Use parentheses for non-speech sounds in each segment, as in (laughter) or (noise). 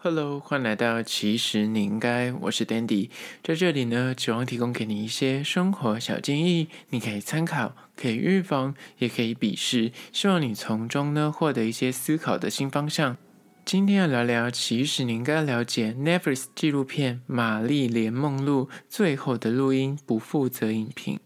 Hello，欢迎来到其实你应该，我是 Dandy，在这里呢，希望提供给你一些生活小建议，你可以参考，可以预防，也可以鄙视，希望你从中呢获得一些思考的新方向。今天要聊聊，其实你应该了解 Netflix 纪录片《玛丽莲梦露》最后的录音不负责影评。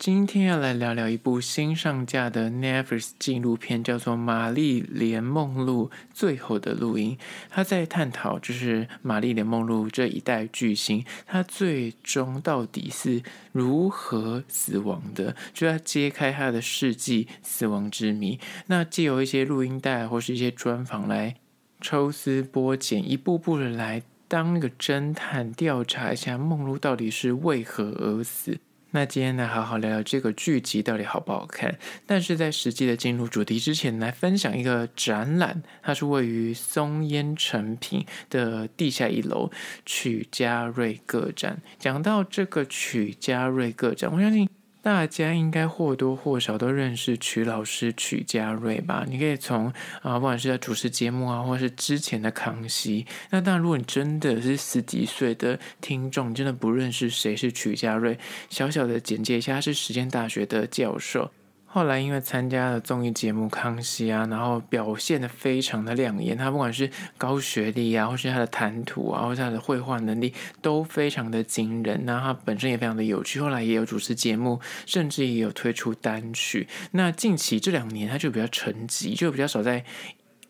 今天要来聊聊一部新上架的 Netflix 纪录片，叫做《玛丽莲梦露最后的录音》。他在探讨，就是玛丽莲梦露这一代巨星，他最终到底是如何死亡的，就要揭开他的世纪死亡之谜。那借由一些录音带或是一些专访来抽丝剥茧，一步步的来当一个侦探，调查一下梦露到底是为何而死。那今天来好好聊聊这个剧集到底好不好看。但是在实际的进入主题之前，来分享一个展览，它是位于松烟成品的地下一楼曲家瑞个展。讲到这个曲家瑞个展，我相信。大家应该或多或少都认识曲老师曲家瑞吧？你可以从啊，不管是在主持节目啊，或是之前的康熙。那当然，如果你真的是十几岁的听众，你真的不认识谁是曲家瑞，小小的简介一下，他是实践大学的教授。后来因为参加了综艺节目《康熙》啊，然后表现得非常的亮眼。他不管是高学历啊，或是他的谈吐啊，或是他的绘画能力，都非常的惊人。那他本身也非常的有趣。后来也有主持节目，甚至也有推出单曲。那近期这两年，他就比较沉寂，就比较少在。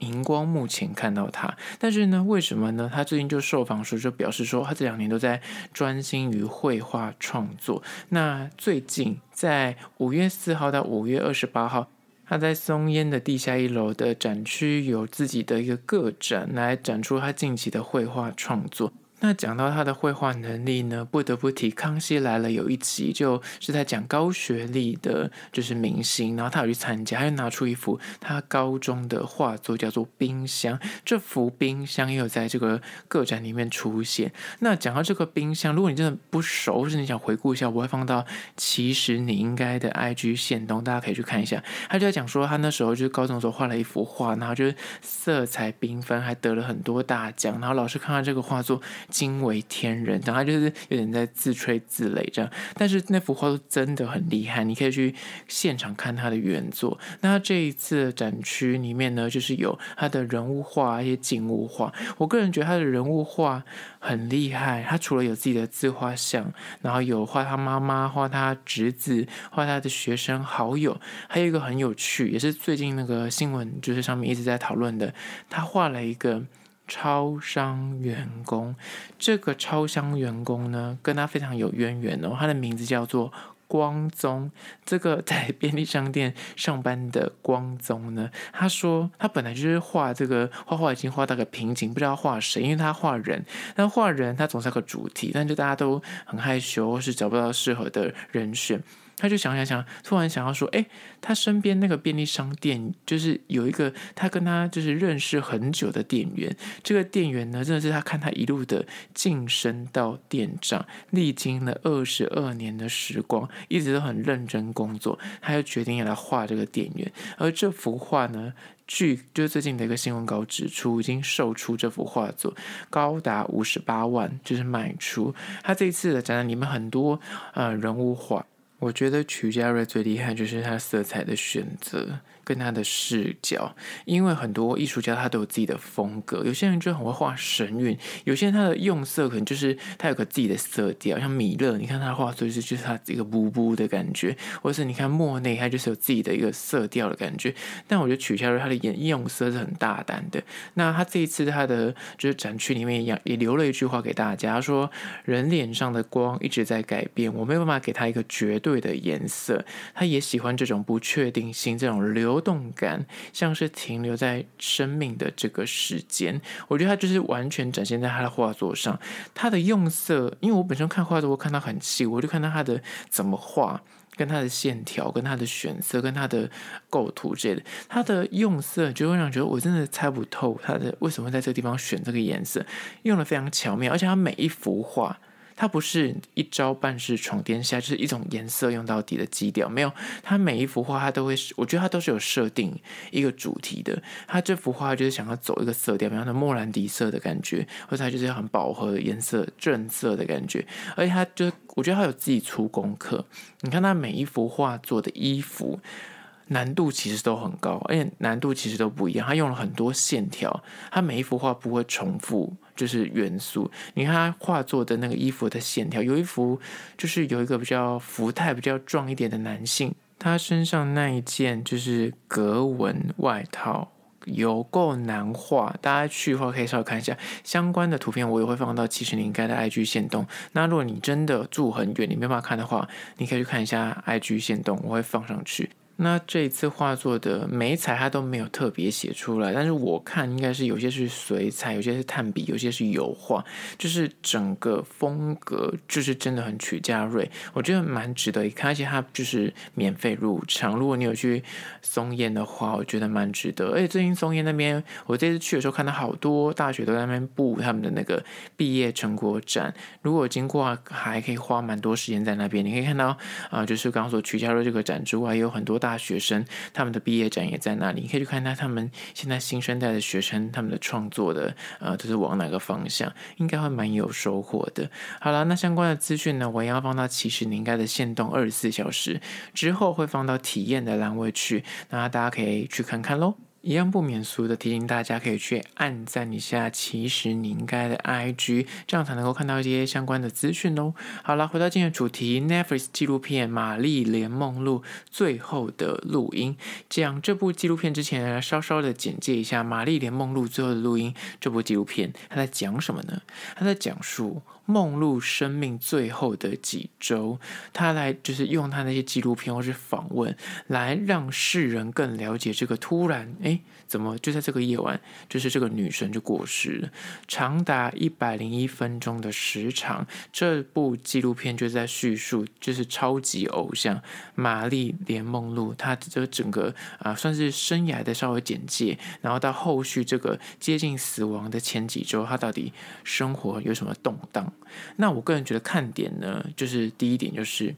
荧光幕前看到他，但是呢，为什么呢？他最近就受访时就表示说，他这两年都在专心于绘画创作。那最近在五月四号到五月二十八号，他在松烟的地下一楼的展区有自己的一个个展，来展出他近期的绘画创作。那讲到他的绘画能力呢，不得不提《康熙来了》有一集，就是在讲高学历的，就是明星，然后他有去参加，他就拿出一幅他高中的画作，叫做《冰箱》。这幅冰箱也有在这个个展里面出现。那讲到这个冰箱，如果你真的不熟，或是你想回顾一下，我会放到其实你应该的 IG 线东，大家可以去看一下。他就在讲说，他那时候就是高中的时候画了一幅画，然后就是色彩缤纷，还得了很多大奖。然后老师看到这个画作。惊为天人，然后他就是有点在自吹自擂这样，但是那幅画都真的很厉害，你可以去现场看他的原作。那这一次的展区里面呢，就是有他的人物画、一些静物画。我个人觉得他的人物画很厉害，他除了有自己的自画像，然后有画他妈妈、画他侄子、画他的学生好友，还有一个很有趣，也是最近那个新闻就是上面一直在讨论的，他画了一个。超商员工，这个超商员工呢，跟他非常有渊源哦。他的名字叫做光宗。这个在 (laughs) 便利商店上班的光宗呢，他说他本来就是画这个画画，已经画到个瓶颈，不知道画谁，因为他画人，但画人他总是个主题，但就大家都很害羞，或是找不到适合的人选。他就想想想，突然想要说，哎，他身边那个便利商店，就是有一个他跟他就是认识很久的店员。这个店员呢，真的是他看他一路的晋升到店长，历经了二十二年的时光，一直都很认真工作。他就决定要来画这个店员。而这幅画呢，据就最近的一个新闻稿指出，已经售出这幅画作高达五十八万，就是卖出。他这一次的展览里面很多呃人物画。我觉得曲家瑞最厉害就是他色彩的选择。跟他的视角，因为很多艺术家他都有自己的风格，有些人就很会画神韵，有些人他的用色可能就是他有个自己的色调，像米勒，你看他画出就是就是他一个布布的感觉，或是你看莫内，他就是有自己的一个色调的感觉。但我觉得曲家瑞他的眼用色是很大胆的。那他这一次他的就是展区里面也也留了一句话给大家，他说人脸上的光一直在改变，我没有办法给他一个绝对对的颜色，他也喜欢这种不确定性，这种流。动感像是停留在生命的这个时间，我觉得他就是完全展现在他的画作上。他的用色，因为我本身看画作，我看到很细，我就看到他的怎么画，跟他的线条，跟他的选色，跟他的构图之类的。他的用色就会让觉得我真的猜不透他的为什么在这个地方选这个颜色，用的非常巧妙，而且他每一幅画。它不是一招半式闯天下，就是一种颜色用到底的基调，没有。它每一幅画，它都会，我觉得它都是有设定一个主题的。它这幅画就是想要走一个色调，比方说莫兰迪色的感觉，或者它就是很饱和的颜色、正色的感觉。而且它就，我觉得它有自己出功课。你看它每一幅画做的衣服。难度其实都很高，而且难度其实都不一样。他用了很多线条，他每一幅画不会重复，就是元素。你看他画作的那个衣服的线条，有一幅就是有一个比较福态比较壮一点的男性，他身上那一件就是格纹外套，有够难画。大家去的话可以稍微看一下相关的图片，我也会放到其实你应该的 IG 线动。那如果你真的住很远，你没办法看的话，你可以去看一下 IG 线动，我会放上去。那这一次画作的媒材，它都没有特别写出来，但是我看应该是有些是水彩，有些是炭笔，有些是油画，就是整个风格就是真的很曲家瑞，我觉得蛮值得一看，而且它就是免费入场。如果你有去松烟的话，我觉得蛮值得。而且最近松烟那边，我这次去的时候看到好多大学都在那边布他们的那个毕业成果展，如果经过还可以花蛮多时间在那边。你可以看到啊、就是刚刚说曲家瑞这个展之外，也有很多大。大学生他们的毕业展也在那里，你可以去看他他们现在新生代的学生他们的创作的呃，都是往哪个方向，应该会蛮有收获的。好了，那相关的资讯呢，我也要放到其实你应该的限动二十四小时之后会放到体验的栏位去，那大家可以去看看喽。一样不免俗的提醒大家，可以去按赞一下。其实你应该的 IG，这样才能够看到一些相关的资讯哦。好了，回到今天的主题，Netflix 纪录片《玛丽莲梦露》最后的录音。讲这部纪录片之前呢，稍稍的简介一下《玛丽莲梦露》最后的录音。这部纪录片它在讲什么呢？它在讲述。梦露生命最后的几周，他来就是用他那些纪录片或是访问，来让世人更了解这个突然哎，怎么就在这个夜晚，就是这个女神就过世了，长达一百零一分钟的时长。这部纪录片就在叙述，就是超级偶像玛丽莲梦露，她这整个啊、算是生涯的稍微简介，然后到后续这个接近死亡的前几周，她到底生活有什么动荡？那我个人觉得看点呢，就是第一点，就是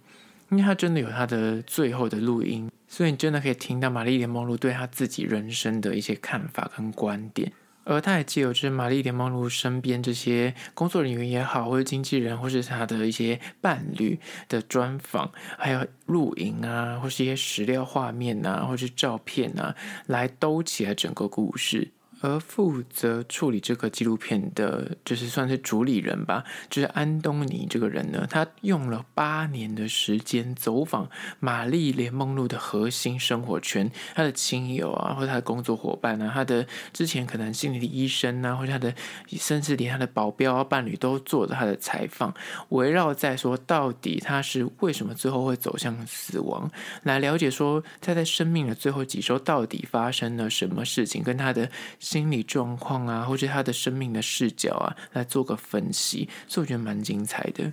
因为他真的有他的最后的录音，所以你真的可以听到玛丽莲梦露对她自己人生的一些看法跟观点，而他也借由就是玛丽莲梦露身边这些工作人员也好，或者经纪人，或是她的一些伴侣的专访，还有录影啊，或是一些史料画面啊，或是照片啊，来兜起来整个故事。而负责处理这个纪录片的，就是算是主理人吧，就是安东尼这个人呢，他用了八年的时间走访玛丽莲梦露的核心生活圈，他的亲友啊，或他的工作伙伴啊，他的之前可能心理的医生啊，或者他的甚至连他的保镖啊、伴侣都做了他的采访，围绕在说到底他是为什么最后会走向死亡，来了解说他在生命的最后几周到底发生了什么事情，跟他的。心理状况啊，或者他的生命的视角啊，来做个分析，所以我觉得蛮精彩的。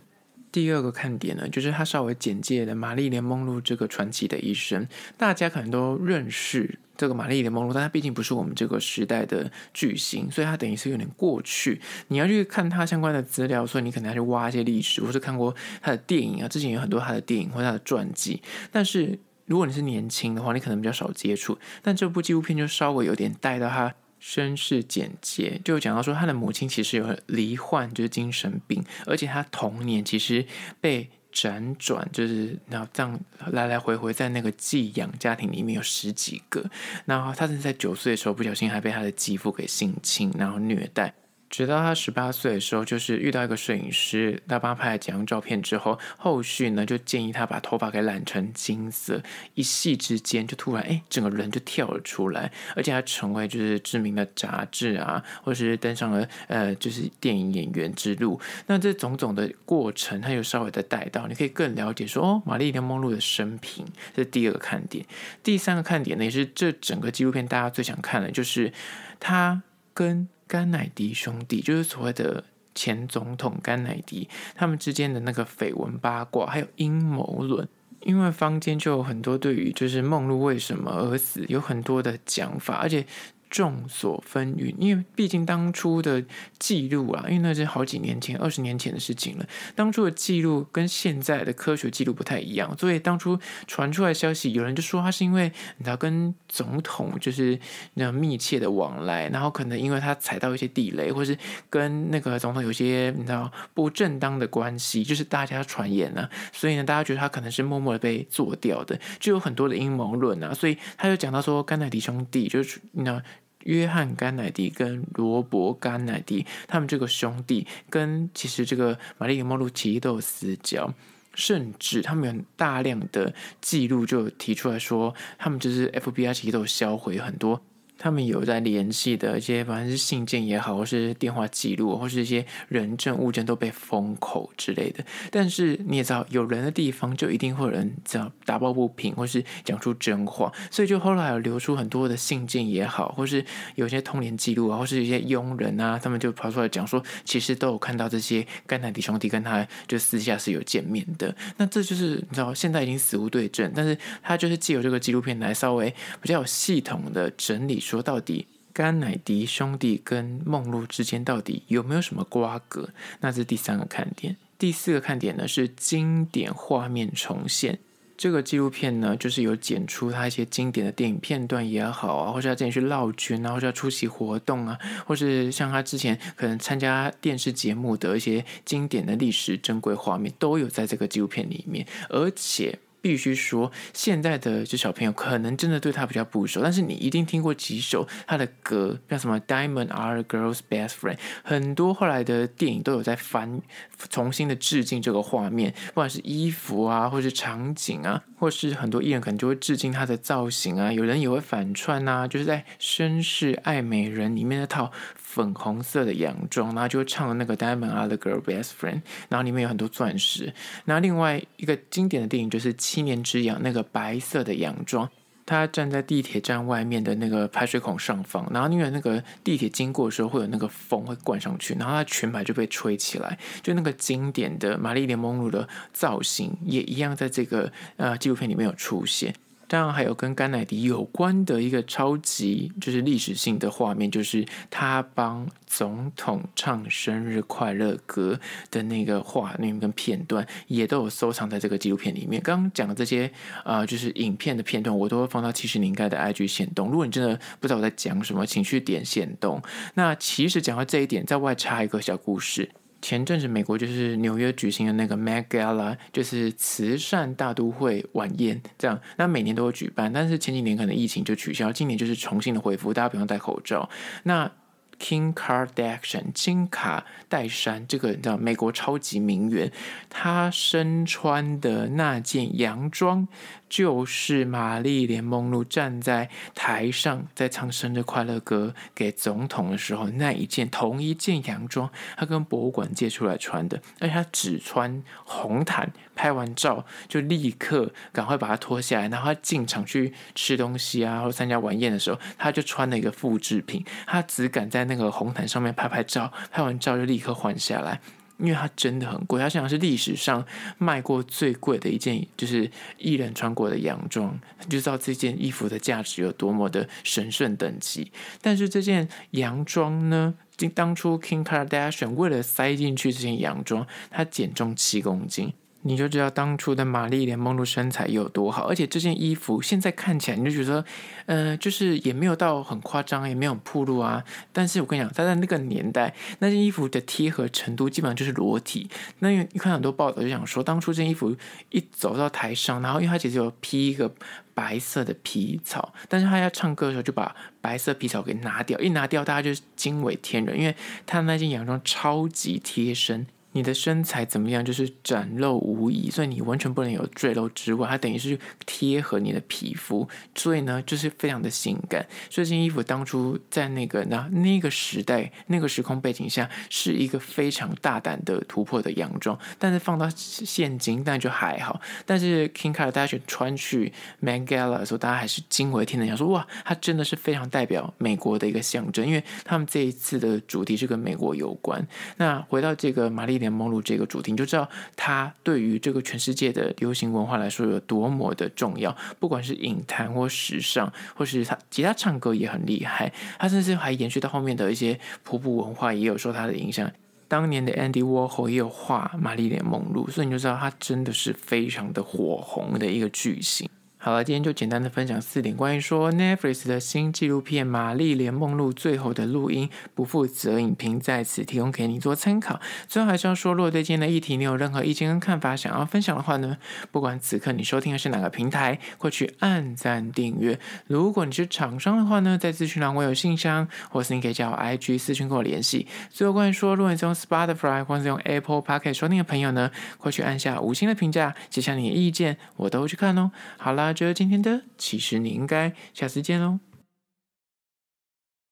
第二个看点呢，就是他稍微简介了玛丽莲梦露这个传奇的一生。大家可能都认识这个玛丽莲梦露，但她毕竟不是我们这个时代的巨星，所以她等于是有点过去。你要去看她相关的资料，所以你可能要去挖一些历史，或是看过他的电影啊。之前有很多他的电影或者他的传记，但是如果你是年轻的话，你可能比较少接触。但这部纪录片就稍微有点带到他。身世简介就讲到说，他的母亲其实有罹患就是精神病，而且他童年其实被辗转，就是然后这样来来回回在那个寄养家庭里面有十几个，然后他是在九岁的时候不小心还被他的继父给性侵，然后虐待。直到他十八岁的时候，就是遇到一个摄影师，他帮他拍了几张照片之后，后续呢就建议他把头发给染成金色，一夕之间就突然哎，整个人就跳了出来，而且还成为就是知名的杂志啊，或是登上了呃就是电影演员之路。那这种种的过程，他又稍微的带到，你可以更了解说哦，玛丽莲梦露的生平，这是第二个看点。第三个看点呢，也是这整个纪录片大家最想看的，就是他跟。甘乃迪兄弟就是所谓的前总统甘乃迪，他们之间的那个绯闻八卦，还有阴谋论，因为坊间就有很多对于就是梦露为什么而死有很多的讲法，而且众说纷纭，因为毕竟当初的记录啊，因为那是好几年前、二十年前的事情了。当初的记录跟现在的科学记录不太一样，所以当初传出来消息，有人就说他是因为你知道跟总统就是那密切的往来，然后可能因为他踩到一些地雷，或是跟那个总统有些你知道不正当的关系，就是大家传言呢、所以呢，大家觉得他可能是默默的被做掉的，就有很多的阴谋论啊。所以他就讲到说，甘乃迪兄弟就是你知道。约翰·甘乃迪跟罗伯·甘乃迪，他们这个兄弟跟其实这个玛丽莲·梦露其实都有私交，甚至他们有大量的记录就提出来说，他们就是 FBI 其实都有销毁很多。他们有在联系的一些，反正是信件也好，或是电话记录，或是一些人证物证都被封口之类的。但是你也知道，有人的地方就一定会有人这样打抱不平，或是讲出真话。所以就后来有流出很多的信件也好，或是有些通联记录啊，或是一些佣人啊，他们就跑出来讲说，其实都有看到这些甘乃迪兄弟跟他就私下是有见面的。那这就是你知道，现在已经死无对证，但是他就是借由这个纪录片来稍微比较有系统的整理。说到底，甘乃迪兄弟跟梦露之间到底有没有什么瓜葛？那这是第三个看点。第四个看点呢是经典画面重现。这个纪录片呢，就是有剪出他一些经典的电影片段也好啊，或是他之前去闹军啊，或是要出席活动啊，或是像他之前可能参加电视节目的一些经典的历史珍贵画面，都有在这个纪录片里面，而且。必须说，现在的这小朋友可能真的对他比较不熟，但是你一定听过几首他的歌，像什么《Diamond Are Girl's Best Friend》，很多后来的电影都有在翻，重新的致敬这个画面，不管是衣服啊，或是场景啊，或是很多艺人可能就会致敬他的造型啊，有人也会反串啊，就是在《绅士爱美人》里面那套。粉红色的洋装，然后就唱了那个《Diamond Are the Girl Best Friend》，然后里面有很多钻石。那另外一个经典的电影就是《七年之痒》，那个白色的洋装，他站在地铁站外面的那个排水孔上方，然后因为那个地铁经过的时候会有那个风会灌上去，然后他裙摆就被吹起来，就那个经典的玛丽莲梦露的造型也一样在这个呃纪录片里面有出现。当然还有跟甘乃迪有关的一个超级就是历史性的画面，就是他帮总统唱生日快乐歌的那个画面跟片段，也都有收藏在这个纪录片里面。刚刚讲的这些啊、就是影片的片段，我都会放到其实你应该的 IG 限动。如果你真的不知道我在讲什么，请去点限动。那其实讲到这一点，在外插一个小故事。前阵子，美国就是纽约举行的那个 Met Gala，就是慈善大都会晚宴，这样，那每年都会举办，但是前几年可能疫情就取消，今年就是重新的恢复，大家不用戴口罩。那 Kim Kardashian 金卡戴珊这个你知道美国超级名媛，她身穿的那件洋装。就是玛丽莲梦露站在台上在唱生日快乐歌给总统的时候，那一件同一件洋装，他跟博物馆借出来穿的，而且他只穿红毯，拍完照就立刻赶快把它脱下来，然后他进场去吃东西啊，或参加晚宴的时候，他就穿了一个复制品，他只敢在那个红毯上面拍拍照，拍完照就立刻换下来。因为它真的很贵，它实际上是历史上卖过最贵的一件，就是艺人穿过的洋装，就知道这件衣服的价值有多么的神圣等级。但是这件洋装呢，当初 Kim Kardashian 为了塞进去这件洋装，他减重七公斤。你就知道当初的玛丽莲梦露身材有多好，而且这件衣服现在看起来，你就觉得，呃，就是也没有到很夸张，也没有暴露啊。但是我跟你讲，他在那个年代，那件衣服的贴合程度基本上就是裸体。那你看很多报道就想说，当初这件衣服一走到台上，然后因为他其实有披一个白色的皮草，但是他要唱歌的时候就把白色皮草给拿掉，一拿掉大家就惊为天人，因为他那件洋装超级贴身。你的身材怎么样？就是展露无遗，所以你完全不能有赘肉之外，它等于是贴合你的皮肤，所以呢，就是非常的性感。这件衣服当初在那个那那个时代、那个时空背景下，是一个非常大胆的突破的洋装。但是放到现今，但就还好。但是 Kim Kardashian 穿去 Met Gala 的时候，大家还是惊为天人，想说哇，它真的是非常代表美国的一个象征，因为他们这一次的主题是跟美国有关。那回到这个玛丽。莲梦露这个主题，你就知道他对于这个全世界的流行文化来说有多么的重要。不管是影坛或时尚，或是他吉他唱歌也很厉害，他甚至还延续到后面的一些瀑布文化，也有受他的影响。当年的 Andy Warhol 也有画玛丽莲梦露，所以你就知道他真的是非常的火红的一个巨星。好了，今天就简单的分享四点关于说 Netflix 的新纪录片《玛丽莲梦露》最后的录音，不负责影评在此提供给你做参考。最后还是要说，如果对今天的议题你有任何意见跟看法想要分享的话呢，不管此刻你收听的是哪个平台，快去按赞订阅。如果你是厂商的话呢，在资讯栏我有信箱，或是你可以加我 IG 私讯跟我联系。最后关于说，如果你是用 Spotify 或是用 Apple Podcast 收听的朋友呢，快去按下五星的评价，写下你的意见，我都会去看哦。好啦。觉得今天的，其实你应该下次见喽。